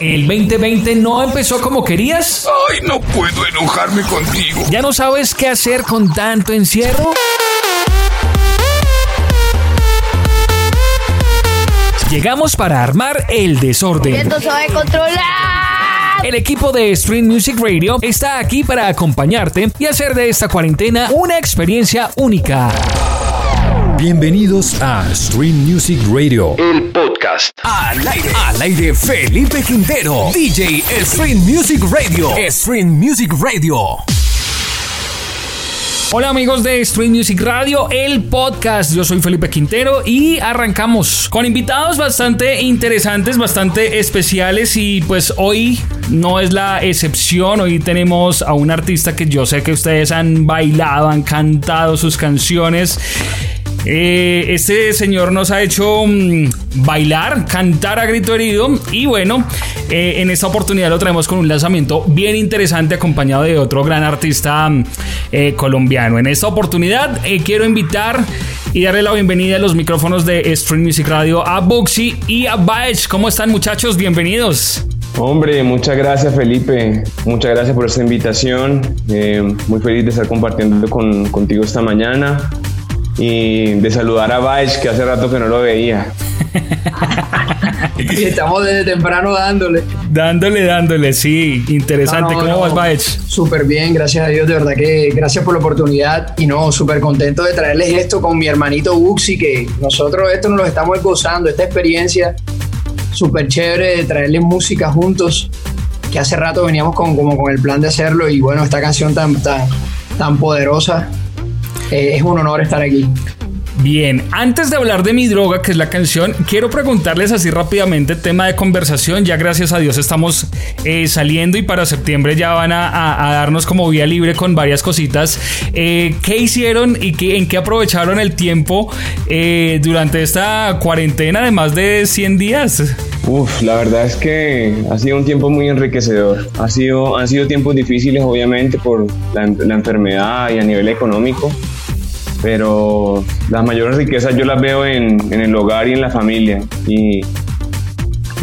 ¿El 2020 no empezó como querías? Ay, no puedo enojarme contigo. ¿Ya no sabes qué hacer con tanto encierro? Llegamos para armar el desorden. Esto se va a controlar. El equipo de Stream Music Radio está aquí para acompañarte y hacer de esta cuarentena una experiencia única. Bienvenidos a Stream Music Radio. El podcast. Al aire, al aire Felipe Quintero, DJ Stream Music Radio. Stream Music Radio. Hola amigos de Stream Music Radio, el podcast. Yo soy Felipe Quintero y arrancamos con invitados bastante interesantes, bastante especiales y pues hoy no es la excepción. Hoy tenemos a un artista que yo sé que ustedes han bailado, han cantado sus canciones. Eh, este señor nos ha hecho mm, bailar, cantar a grito herido y bueno, eh, en esta oportunidad lo traemos con un lanzamiento bien interesante acompañado de otro gran artista mm, eh, colombiano. En esta oportunidad quiero invitar y darle la bienvenida a los micrófonos de Stream Music Radio a Buxi y a Baech. ¿Cómo están muchachos? Bienvenidos. Hombre, muchas gracias Felipe, muchas gracias por esta invitación, muy feliz de estar compartiendo con, contigo esta mañana y de saludar a Baech, que hace rato que no lo veía. Estamos desde temprano dándole. Dándole, dándole, sí. Interesante. ¿Cómo vas, Baech? Súper bien, gracias a Dios. De verdad que gracias por la oportunidad. Y no, súper contento de traerles esto con mi hermanito Buxi, que nosotros esto nos lo estamos gozando, esta experiencia súper chévere de traerles música juntos, que hace rato veníamos con, como con el plan de hacerlo. Y bueno, esta canción tan, tan, tan poderosa eh, es un honor estar aquí. Bien, antes de hablar de mi droga, que es la canción, quiero preguntarles así rápidamente tema de conversación. Ya gracias a Dios estamos eh, saliendo y para septiembre ya van a, darnos como vía libre con varias cositas. Eh, ¿Qué hicieron y qué, en qué aprovecharon el tiempo durante esta cuarentena de más de 100 días? Uf, la verdad es que ha sido un tiempo muy enriquecedor. Ha sido, han sido tiempos difíciles, obviamente, por la, la enfermedad y a nivel económico pero las mayores riquezas yo las veo en, el hogar y en la familia. Y,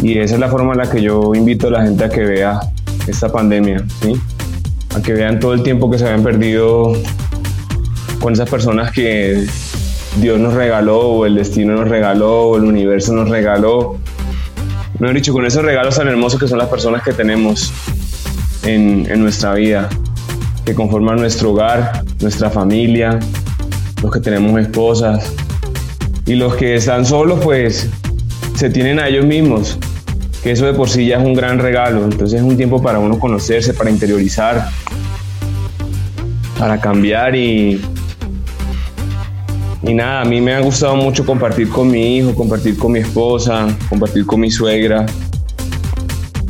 y, esa es la forma en la que yo invito a la gente a que vea esta pandemia, ¿sí? a que vean todo el tiempo que se habían perdido con esas personas que Dios nos regaló, o el destino nos regaló, o el universo nos regaló. he dicho, con esos regalos tan hermosos que son las personas que tenemos en, en nuestra vida, que conforman nuestro hogar, nuestra familia, los que tenemos esposas y los que están solos pues se tienen a ellos mismos, que eso de por sí ya es un gran regalo, entonces es un tiempo para uno conocerse, para interiorizar, para cambiar y, y nada, a mí me ha gustado mucho compartir con mi hijo, compartir con mi esposa, compartir con mi suegra,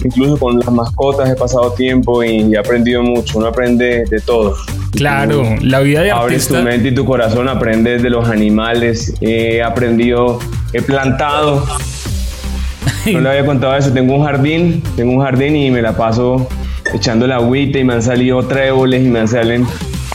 incluso con las mascotas he pasado tiempo y he aprendido mucho, uno aprende de todo. Claro, la vida de Abres tu mente y tu corazón, aprendes de los animales. He aprendido, he plantado. No le había contado eso. Tengo un jardín, tengo un jardín y me la paso echando la agüita y me han salido tréboles y me salen,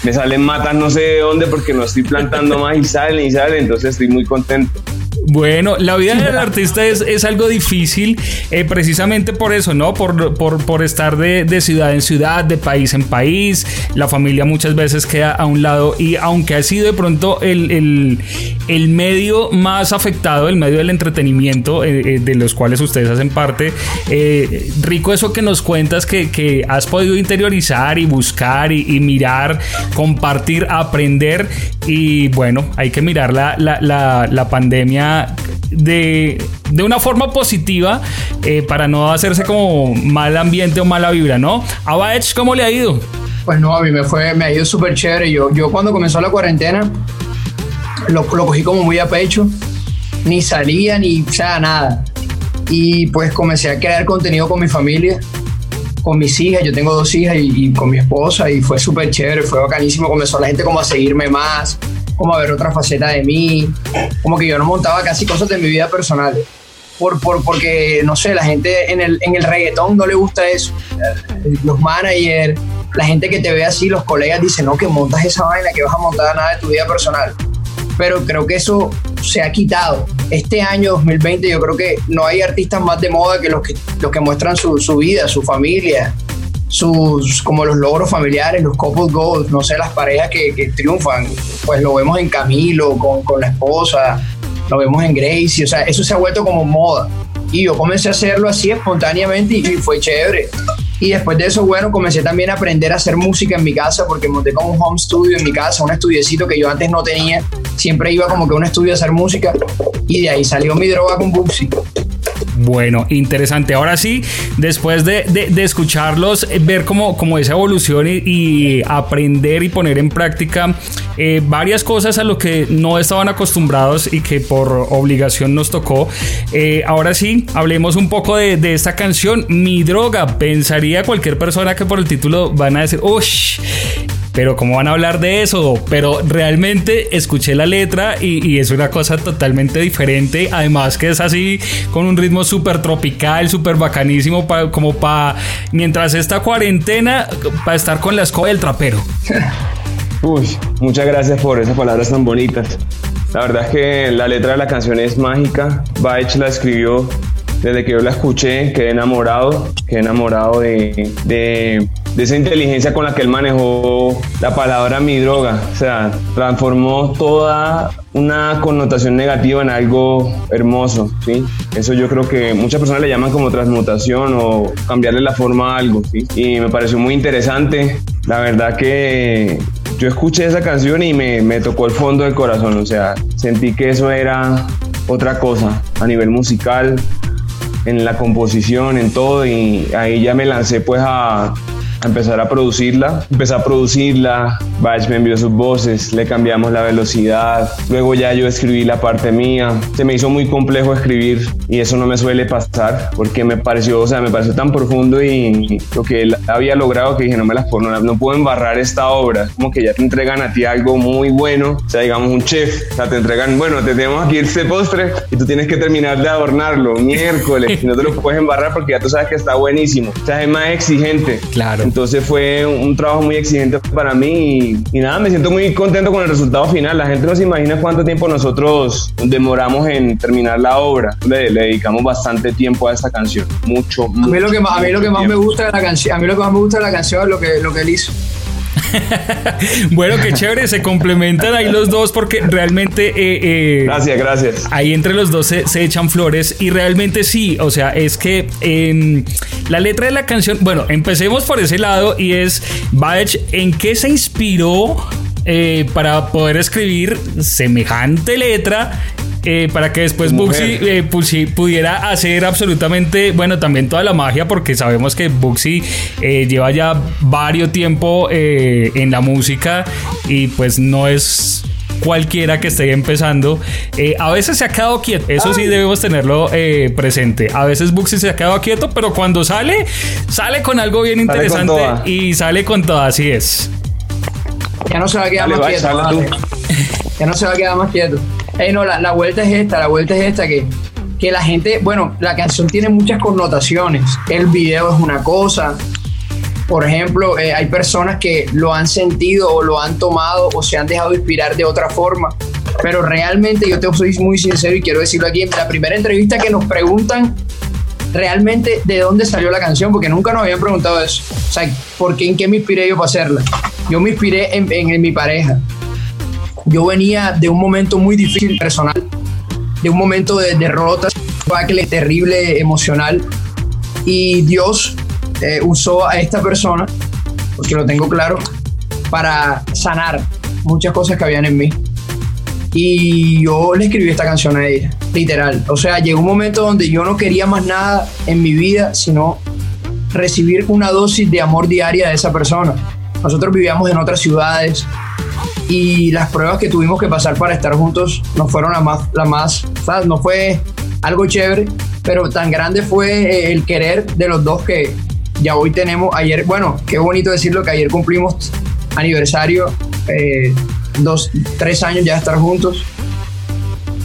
me salen matas no sé de dónde porque no estoy plantando más y salen y salen. Entonces estoy muy contento. Bueno, la vida del artista es, es algo difícil, eh, precisamente por eso, ¿no? Por, por, por estar de, de, ciudad en ciudad, de país en país. La familia muchas veces queda a un lado y aunque ha sido de pronto el, el, el medio más afectado, el medio del entretenimiento, eh, eh, de los cuales ustedes hacen parte, rico eso que nos cuentas que, que, has podido interiorizar y buscar y, y, mirar, compartir, aprender y bueno, hay que mirar la, la, la, la pandemia de, de una forma positiva eh, para no hacerse como mal ambiente o mala vibra, ¿no? A Baech, ¿cómo le ha ido? Pues no, a mí me, fue, me ha ido súper chévere. Yo, yo cuando comenzó la cuarentena lo, lo cogí como muy a pecho. Ni salía, ni, o sea, nada. Y pues comencé a crear contenido con mi familia, con mis hijas. Yo tengo dos hijas y, y con mi esposa y fue súper chévere, fue bacanísimo. Comenzó la gente como a seguirme más, como a ver otra faceta de mí, como que yo no montaba casi cosas de mi vida personal. Por, por, porque, no sé, la gente en el, en el reggaetón no le gusta eso. Los managers, la gente que te ve así, los colegas dicen, no, que montas esa vaina, que vas a montar nada de tu vida personal. pero creo que eso se ha quitado. Este año 2020 yo creo que no hay artistas más de moda que los que, los que muestran su, su vida, su familia, sus como los logros familiares, los couple goals, no sé, las parejas que, que triunfan. Pues lo vemos en Camilo, con, con la esposa, lo vemos en Gracie, o sea, eso se ha vuelto como moda. Y yo comencé a hacerlo así espontáneamente y, y fue chévere. Y después de eso, bueno, comencé también a aprender a hacer música en mi casa porque monté como un home studio en mi casa, un estudiecito que yo antes no tenía. Siempre iba como que a un estudio a hacer música y de ahí salió mi droga con Buxi. Bueno, interesante. Ahora sí, después de, de- escucharlos, eh, ver cómo, cómo esa evolución y, aprender y poner en práctica eh, varias cosas a lo que no estaban acostumbrados y que por obligación nos tocó. Eh, ahora sí, hablemos un poco de, de esta canción, Mi Droga. Pensaría cualquier persona que por el título van a decir, uff. Pero ¿cómo van a hablar de eso? Pero realmente escuché la letra y, es una cosa totalmente diferente. Además que es así con un ritmo súper tropical, súper bacanísimo, pa- como para mientras esta cuarentena, para estar con la escoba del trapero. Uy, muchas gracias por esas palabras tan bonitas. La verdad es que la letra de la canción es mágica. Baech la escribió desde que yo la escuché, quedé enamorado, quedé enamorado de, de, de esa inteligencia con la que él manejó la palabra mi droga. O sea, transformó toda una connotación negativa en algo hermoso, ¿sí? Eso yo creo que muchas personas le llaman como transmutación o cambiarle la forma a algo, ¿sí? Y me pareció muy interesante. La verdad que yo escuché esa canción y me, me tocó el fondo del corazón, o sea, sentí que eso era otra cosa a nivel musical, en la composición, en todo, y ahí ya me lancé pues a, a empezar a producirla. Empecé a producirla, Bach me envió sus voces, le cambiamos la velocidad, luego ya yo escribí la parte mía. Se me hizo muy complejo escribir y eso no me suele pasar porque me pareció, o sea, me pareció tan profundo y lo que él había logrado que dije, no me las puedo, no, no puedo embarrar esta obra. Como que ya te entregan a ti algo muy bueno, o sea, digamos un chef, o sea, te entregan, bueno, te tenemos aquí este postre y tú tienes que terminar de adornarlo miércoles y no te lo puedes embarrar porque ya tú sabes que está buenísimo. O sea, es más exigente. Claro. Entonces fue un, trabajo muy exigente para mí y, y nada, me siento muy contento con el resultado final. La gente no se imagina cuánto tiempo nosotros demoramos en terminar la obra. Le, le dedicamos bastante tiempo a esta canción. Mucho, A mí lo que más, a mí lo que más me gusta de la canción, a mí lo que más me gusta de la canción es lo que, lo que él hizo. Bueno, qué chévere, se complementan ahí los dos porque realmente... eh, eh, Gracias, gracias. Ahí entre los dos se, se echan flores y realmente sí, o sea, es que em, la letra de la canción, bueno, empecemos por ese lado y es, Baech, ¿en qué se inspiró eh, para poder escribir semejante letra? Eh, para que después mujer. eh, pudiera hacer absolutamente, bueno, también toda la magia, porque sabemos que Buxi eh, lleva ya varios tiempo eh, en la música y pues no es cualquiera que esté empezando. Eh, a veces se ha quedado quieto, eso sí debemos tenerlo eh, presente. A veces Buxi se ha quedado quieto, pero cuando sale, sale con algo bien interesante y sale con todo, así es. Ya no se va a quedar Dale, más quieto. vale. Ya no se va a quedar más quieto. Ey, no, la, la vuelta es esta, la vuelta es esta que, que la gente, bueno, la canción tiene muchas connotaciones. El video es una cosa. Por ejemplo, eh, hay personas que lo han sentido o lo han tomado o se han dejado inspirar de otra forma. Pero realmente yo te soy muy sincero y quiero decirlo aquí, en la primera entrevista que nos preguntan realmente de dónde salió la canción, porque nunca nos habían preguntado eso. O sea, ¿por en qué me inspiré yo para hacerla? Yo me inspiré en- en mi pareja. Yo venía de un momento muy difícil personal, de un momento de derrota, terrible emocional, y Dios eh, usó a esta persona, porque lo tengo claro, para sanar muchas cosas que habían en mí. Y yo le escribí esta canción a ella, literal. O sea, llegó un momento donde yo no quería más nada en mi vida, sino recibir una dosis de amor diaria de esa persona. Nosotros vivíamos en otras ciudades y las pruebas que tuvimos que pasar para estar juntos no fueron las más, la más ¿sabes? no fue algo chévere, pero tan grande fue eh, el querer de los dos que ya hoy tenemos, ayer, bueno, qué bonito decirlo que ayer cumplimos aniversario, eh, dos, tres años ya de estar juntos.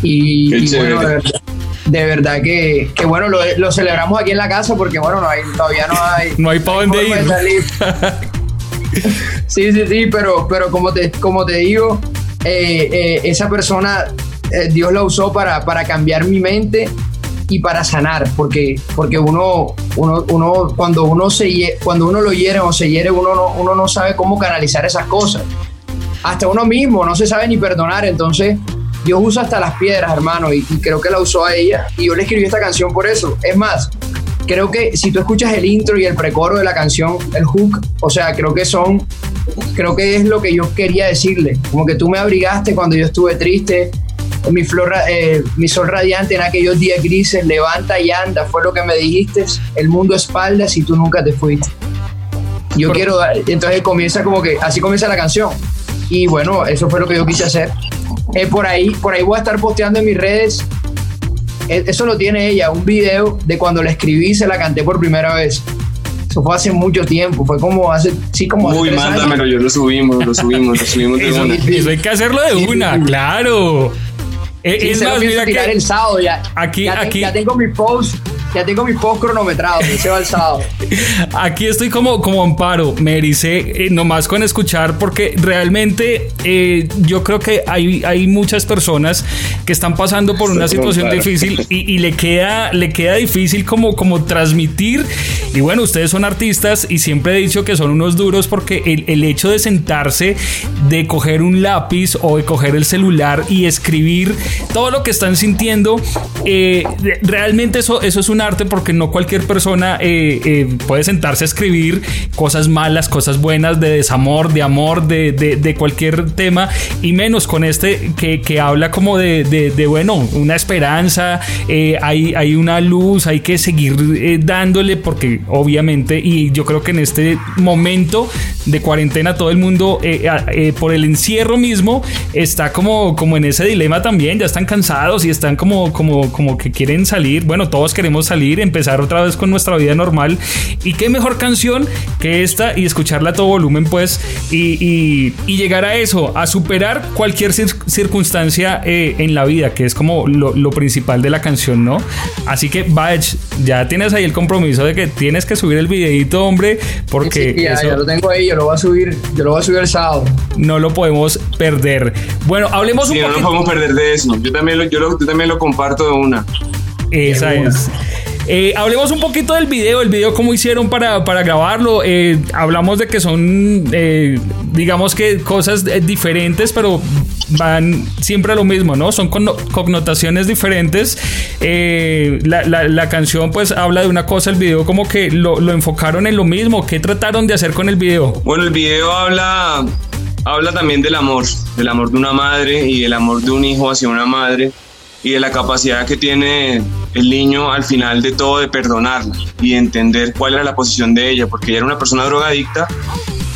Y, y bueno, de verdad, de verdad que, que bueno, lo, lo celebramos aquí en la casa porque bueno, no hay, todavía no hay... No hay pa' dónde ir. salir. Sí, sí, sí, pero, pero como, te, como te digo, eh, eh, esa persona, eh, Dios la usó para, para cambiar mi mente y para sanar, porque, porque uno, uno, uno, cuando uno se cuando uno lo hiere o se hiere, uno no, uno no sabe cómo canalizar esas cosas. Hasta uno mismo no se sabe ni perdonar, entonces Dios usa hasta las piedras, hermano, y, y creo que la usó a ella, y yo le escribí esta canción por eso. Es más, creo que si tú escuchas el intro y el precoro de la canción, el hook, o sea, creo que son, creo que es lo que yo quería decirle, como que tú me abrigaste cuando yo estuve triste, mi, flor, eh, mi sol radiante en aquellos días grises, levanta y anda, fue lo que me dijiste, el mundo espaldas y tú nunca te fuiste. Yo quiero dar, entonces comienza como que, así comienza la canción. Y bueno, eso fue lo que yo quise hacer. Eh, por, ahí, por ahí voy a estar posteando en mis redes, eso lo tiene ella, un video de cuando la escribí y se la canté por primera vez. Eso fue hace mucho tiempo, fue como hace, sí, como hace Uy, tres años. mándamelo, yo lo subimos, lo subimos, lo subimos de Eso, una. eso hay que hacerlo de una, claro. Eh, Sí, es más, mira que el sábado ya. aquí- ya, te- aquí- ya tengo mi post, ya tengo mi post cronometrado, se va el sábado. Aquí estoy como, como amparo, me ericé eh, nomás con escuchar porque realmente eh, yo creo que hay, hay muchas personas que están pasando por una situación difícil y, y le, queda, le queda difícil como, como transmitir. Y bueno, ustedes son artistas y siempre he dicho que son unos duros porque el, el hecho de sentarse, de coger un lápiz o de coger el celular y escribir todo lo que están sintiendo, eh, re- realmente eso, eso es un arte porque no cualquier persona eh, eh, puede sentarse a escribir cosas malas, cosas buenas, de desamor, de amor, de, de- cualquier tema, y menos con este que, que habla como de, de- bueno, una esperanza, eh, hay, hay una luz, hay que seguir dándole porque obviamente, y yo creo que en este momento de cuarentena todo el mundo por el encierro mismo está como, como en ese dilema también, ya están cansados y están como, como, como que quieren salir, bueno, todos queremos salir, empezar otra vez con nuestra vida normal y qué mejor canción que esta y escucharla a todo volumen pues y, y- y llegar a eso, a superar cualquier cir- circunstancia eh, en la vida, que es como lo, lo principal de la canción, ¿no? Así que, Bach, ya tienes ahí el compromiso de que tienes que subir el videito, hombre, porque Sí, ya, eso ya lo tengo ahí, yo lo voy a subir, yo lo voy a subir el sábado. no lo podemos perder. Bueno, hablemos Sí, un no nos podemos perder de eso. Yo también lo, yo lo- yo también lo comparto de una. Esa De una. es. Eh, hablemos un poquito del video, el video cómo hicieron para, para grabarlo. Eh, hablamos de que son, eh, digamos que cosas diferentes, pero van siempre a lo mismo, ¿no? Son conno- connotaciones diferentes. La, la- la canción pues habla de una cosa, el video como que lo, lo enfocaron en lo mismo. ¿Qué trataron de hacer con el video? Bueno, el video habla, habla también del amor, del amor de una madre y el amor de un hijo hacia una madre y de la capacidad que tiene el niño al final de todo de perdonarla y de entender cuál era la posición de ella, porque ella era una persona drogadicta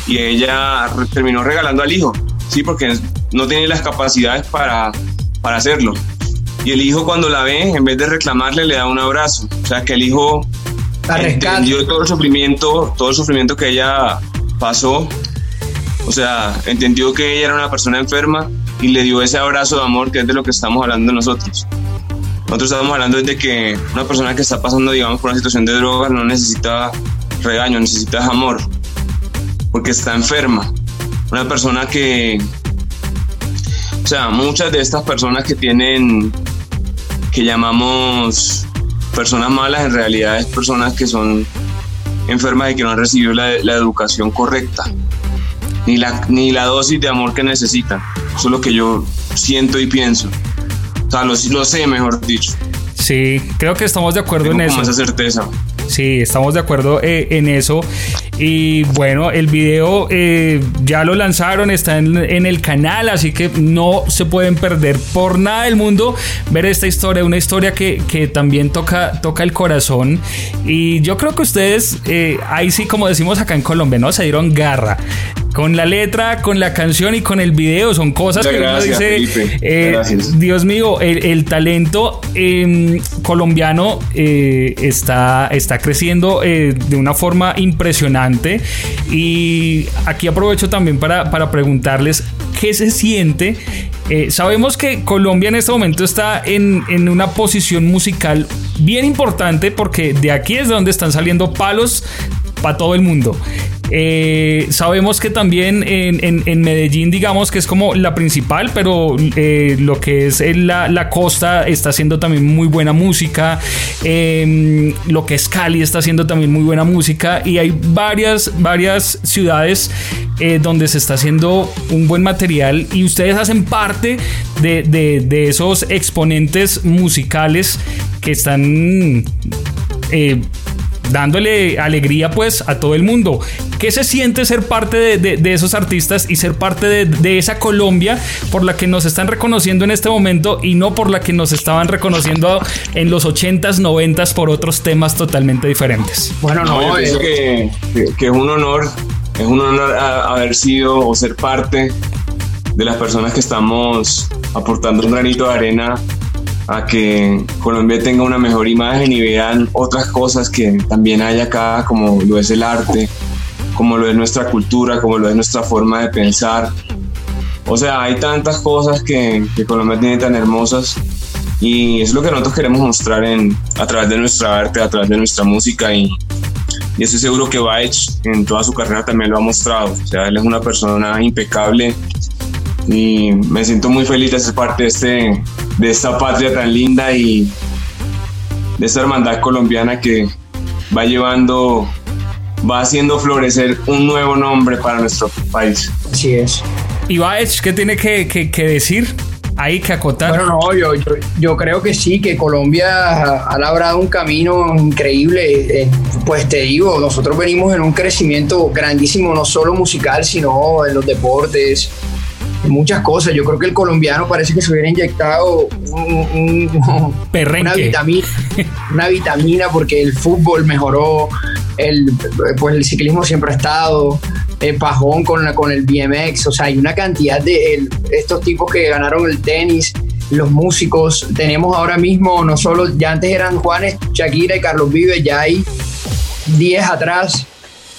y ella terminó regalando al hijo, sí, porque no tenía las capacidades para, para hacerlo. Y el hijo cuando la ve, en vez de reclamarle, le da un abrazo. O sea, que el hijo entendió todo el sufrimiento, todo el sufrimiento que ella pasó. O sea, entendió que ella era una persona enferma y le dio ese abrazo de amor que es de lo que estamos hablando nosotros. Nosotros estamos hablando de que una persona que está pasando, digamos, por una situación de drogas no necesita regaño, necesita amor, porque está enferma. Una persona que, o sea, muchas de estas personas que tienen, que llamamos personas malas, en realidad es personas que son enfermas y que no han recibido la, la educación correcta, ni la, ni la dosis de amor que necesitan. Eso es lo que yo siento y pienso. Sea, lo, lo sé, mejor dicho. Sí, creo que estamos de acuerdo Tengo en como eso. esa certeza. Sí, estamos de acuerdo eh, en eso. Y bueno, el video eh, ya lo lanzaron, está en, en el canal, así que no se pueden perder por nada del mundo ver esta historia, una historia que, que también toca, toca el corazón. Y yo creo que ustedes, eh, ahí sí, como decimos acá en Colombia, ¿no? Se dieron garra. Con la letra, con la canción y con el video, son cosas Muchas que uno dice, eh. Dios mío, el, el talento eh, colombiano eh, está, está creciendo eh, de una forma impresionante. Y aquí aprovecho también para, para preguntarles qué se siente. Eh, sabemos que Colombia en este momento está en, en una posición musical bien importante porque de aquí es de donde están saliendo palos para todo el mundo. Eh, sabemos que también en, Medellín, digamos que es como la principal, pero eh, lo que es la, la, costa está haciendo también muy buena música. Em, lo que es Cali está haciendo también muy buena música. Y hay varias, varias ciudades eh, donde se está haciendo un buen material y ustedes hacen parte de, esos exponentes musicales que están eh, dándole alegría pues a todo el mundo. ¿Qué se siente ser parte de, esos artistas y ser parte de, esa Colombia por la que nos están reconociendo en este momento y no por la que nos estaban reconociendo en los 80s, 90s por otros temas totalmente diferentes? Bueno, no, pienso que, que, es un honor, es un honor haber sido o ser parte de las personas que estamos aportando un granito de arena a que Colombia tenga una mejor imagen y vean otras cosas que también hay acá, como lo es el arte, como lo es nuestra cultura, como lo es nuestra forma de pensar. O sea, hay tantas cosas que, Colombia tiene tan hermosas y es lo que nosotros queremos mostrar en, a través de nuestra arte, a través de nuestra música y, y estoy seguro que Baich en toda su carrera también lo ha mostrado. O sea, él es una persona impecable y me siento muy feliz de ser parte de, este, de esta patria tan linda y de esta hermandad colombiana que va llevando, va haciendo florecer un nuevo nombre para nuestro país. Así es. ¿Y Baech qué tiene que, que, decir? Hay que acotar. Bueno, no, yo, yo, creo que sí, que Colombia ha labrado un camino increíble. Eh, pues te digo, nosotros venimos en un crecimiento grandísimo, no solo musical, sino en los deportes, muchas cosas. Yo creo que el colombiano parece que se hubiera inyectado una vitamina, una vitamina porque el fútbol mejoró, el, pues el ciclismo siempre ha estado, el pajón con, con el BMX, o sea, hay una cantidad de estos tipos que ganaron el tenis, los músicos, tenemos ahora mismo, no solo, ya antes eran Juanes, Shakira y Carlos Vives, ya hay 10 atrás.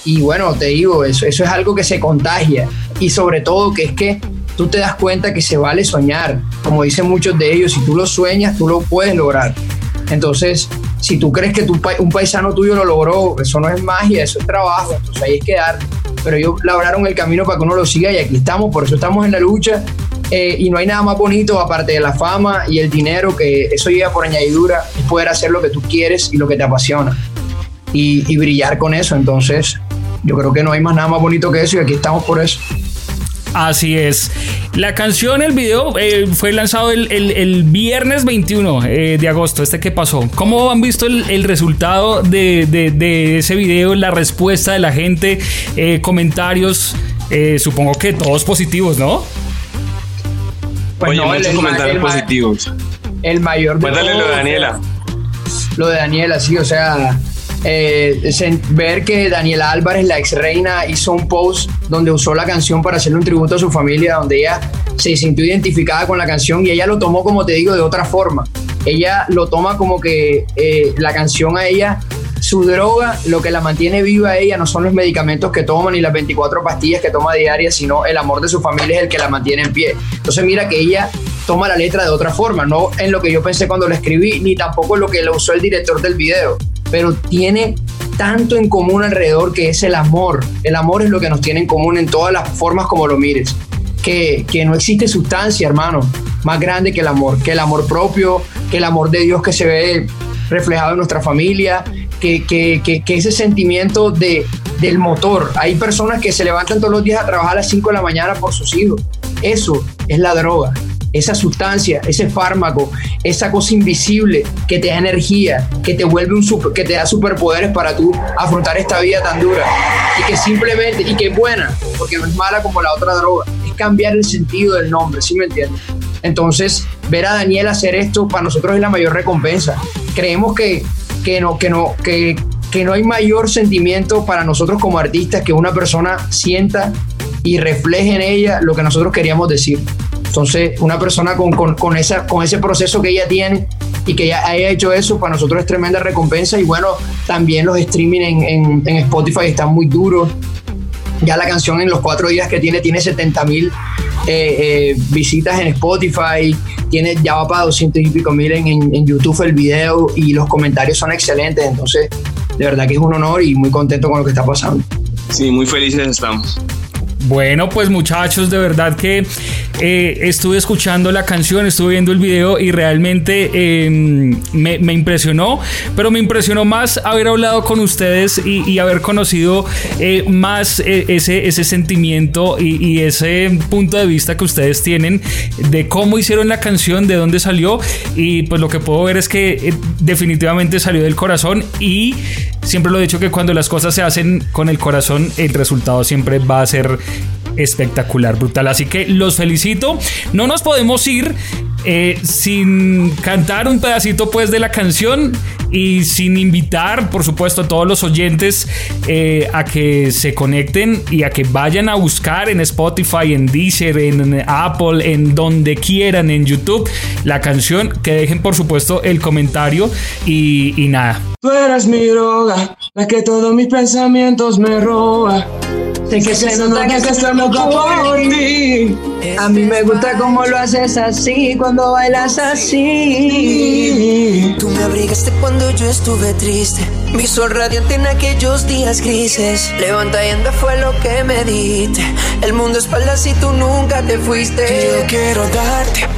Y bueno, te digo, eso, eso es algo que se contagia. Y sobre todo que es que tú te das cuenta que se vale soñar. Como dicen muchos de ellos, si tú lo sueñas, tú lo puedes lograr. Entonces, si tú crees que un paisano tuyo lo logró, eso no es magia, eso es trabajo, entonces ahí es que dar. Pero ellos labraron el camino para que uno lo siga y aquí estamos, por eso estamos en la lucha. Eh, y no hay nada más bonito aparte de la fama y el dinero, que eso llega por añadidura, es poder hacer lo que tú quieres y lo que te apasiona. Y, y brillar con eso. Entonces, yo creo que no hay más nada más bonito que eso y aquí estamos por eso. Así es. La canción, el video, eh, fue lanzado el, viernes 21 eh, de agosto. ¿Este qué pasó? ¿Cómo han visto el, resultado de, ese video? La respuesta de la gente, eh, comentarios. supongo que todos positivos, ¿no? Pues no, muchos comentarios positivos. El mayor de Cuéntale lo de Daniela. Lo de Daniela, sí, o sea eh, ver que Daniela Álvarez, la ex reina, hizo un post donde usó la canción para hacerle un tributo a su familia, donde ella se sintió identificada con la canción y ella lo tomó, como te digo, de otra forma. Ella lo toma como que eh, la canción a ella, su droga, lo que la mantiene viva a ella no son los medicamentos que toma ni las 24 pastillas que toma diarias, sino el amor de su familia es el que la mantiene en pie. Entonces mira que ella toma la letra de otra forma, no en lo que yo pensé cuando la escribí, ni tampoco en lo que lo usó el director del video pero tiene tanto en común alrededor que es el amor. El amor es lo que nos tiene en común en todas las formas como lo mires. Que, que, no existe sustancia, hermano, más grande que el amor, que el amor propio, que el amor de Dios que se ve reflejado en nuestra familia, que, que, que, ese sentimiento de, del motor. Hay personas que se levantan todos los días a trabajar a las 5 de la mañana por sus hijos. Eso es la droga esa sustancia, ese fármaco, esa cosa invisible que te da energía, que te vuelve un super, que te da superpoderes para tú afrontar esta vida tan dura y que simplemente, y que es buena, porque no es mala como la otra droga, es cambiar el sentido del nombre, ¿sí me entiendes? Entonces, ver a Daniel hacer esto para nosotros es la mayor recompensa. Creemos que, que no, que no, que, que no hay mayor sentimiento para nosotros como artistas que una persona sienta y refleje en ella lo que nosotros queríamos decir. Entonces, una persona con, con, esa, con ese proceso que ella tiene y que ya haya hecho eso, para nosotros es tremenda recompensa. Y bueno, también los streaming en, en, Spotify están muy duros. Ya la canción en los cuatro días que tiene, tiene 70 mil eh, eh, visitas en Spotify, tiene, ya va para 200 y pico mil en, en, YouTube el video y los comentarios son excelentes. Entonces, de verdad que es un honor y muy contento con lo que está pasando. Sí, muy felices estamos. Bueno, pues muchachos, de verdad que eh, estuve escuchando la canción, estuve viendo el video y realmente eh, me, impresionó, pero me impresionó más haber hablado con ustedes y, haber conocido eh, más eh, ese, ese sentimiento y, y, ese punto de vista que ustedes tienen de cómo hicieron la canción, de dónde salió y pues lo que puedo ver es que definitivamente salió del corazón y siempre lo he dicho que cuando las cosas se hacen con el corazón el resultado siempre va a ser espectacular, brutal. Así que los felicito. No nos podemos ir eh, sin cantar un pedacito pues de la canción y sin invitar por supuesto a todos los oyentes eh, a que se conecten y a que vayan a buscar en Spotify, en Deezer, en Apple, en donde quieran, en YouTube la canción, que dejen por supuesto el comentario y, nada. Tú eres mi droga, la que todos mis pensamientos me roba. Sé que se nota que estás loco por ti. A mí me gusta cómo lo haces así, cuando bailas así. Tú me abrigaste cuando yo estuve triste. Mi sol radiante en aquellos días grises. Levanta y anda fue lo que me diste. El mundo espaldas y tú nunca te fuiste. Yo quiero darte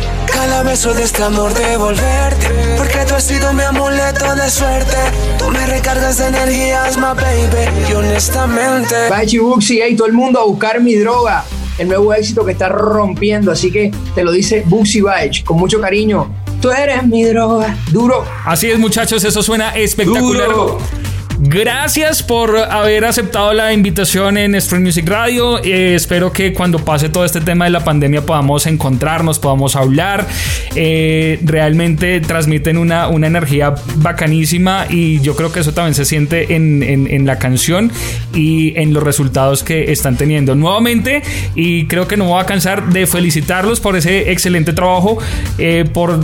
cada beso de este amor devolverte. Porque tú has sido mi amuleto de suerte. Tú me recargas de energías, my baby. Y honestamente. Bachi Buxi, hey, todo el mundo a buscar mi droga. El nuevo éxito que está rompiendo. Así que te lo dice Buxi Baich con mucho cariño. Tú eres mi droga. Duro. Así es, muchachos, eso suena espectacular. Duro. Gracias por haber aceptado la invitación en Stream Music Radio. Eh, espero que cuando pase todo este tema de la pandemia podamos encontrarnos, podamos hablar. Eh, realmente transmiten una, una, energía bacanísima y yo creo que eso también se siente en, en, la canción y en los resultados que están teniendo. Nuevamente, y creo que no voy a cansar de felicitarlos por ese excelente trabajo, eh, por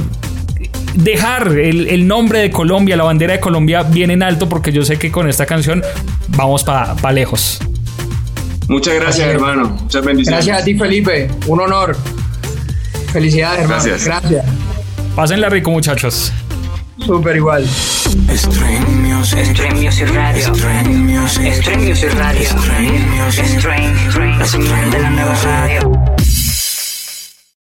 dejar el, el, nombre de Colombia, la bandera de Colombia bien en alto, porque yo sé que con esta canción vamos para pa lejos. Muchas gracias, gracias, hermano. Muchas bendiciones. Gracias a ti, Felipe. Un honor. Felicidades, hermano. Gracias. gracias. Pásenla rico, muchachos. Súper igual. Music. Music Radio. Music. Music Radio. Music. La señal de la nueva radio.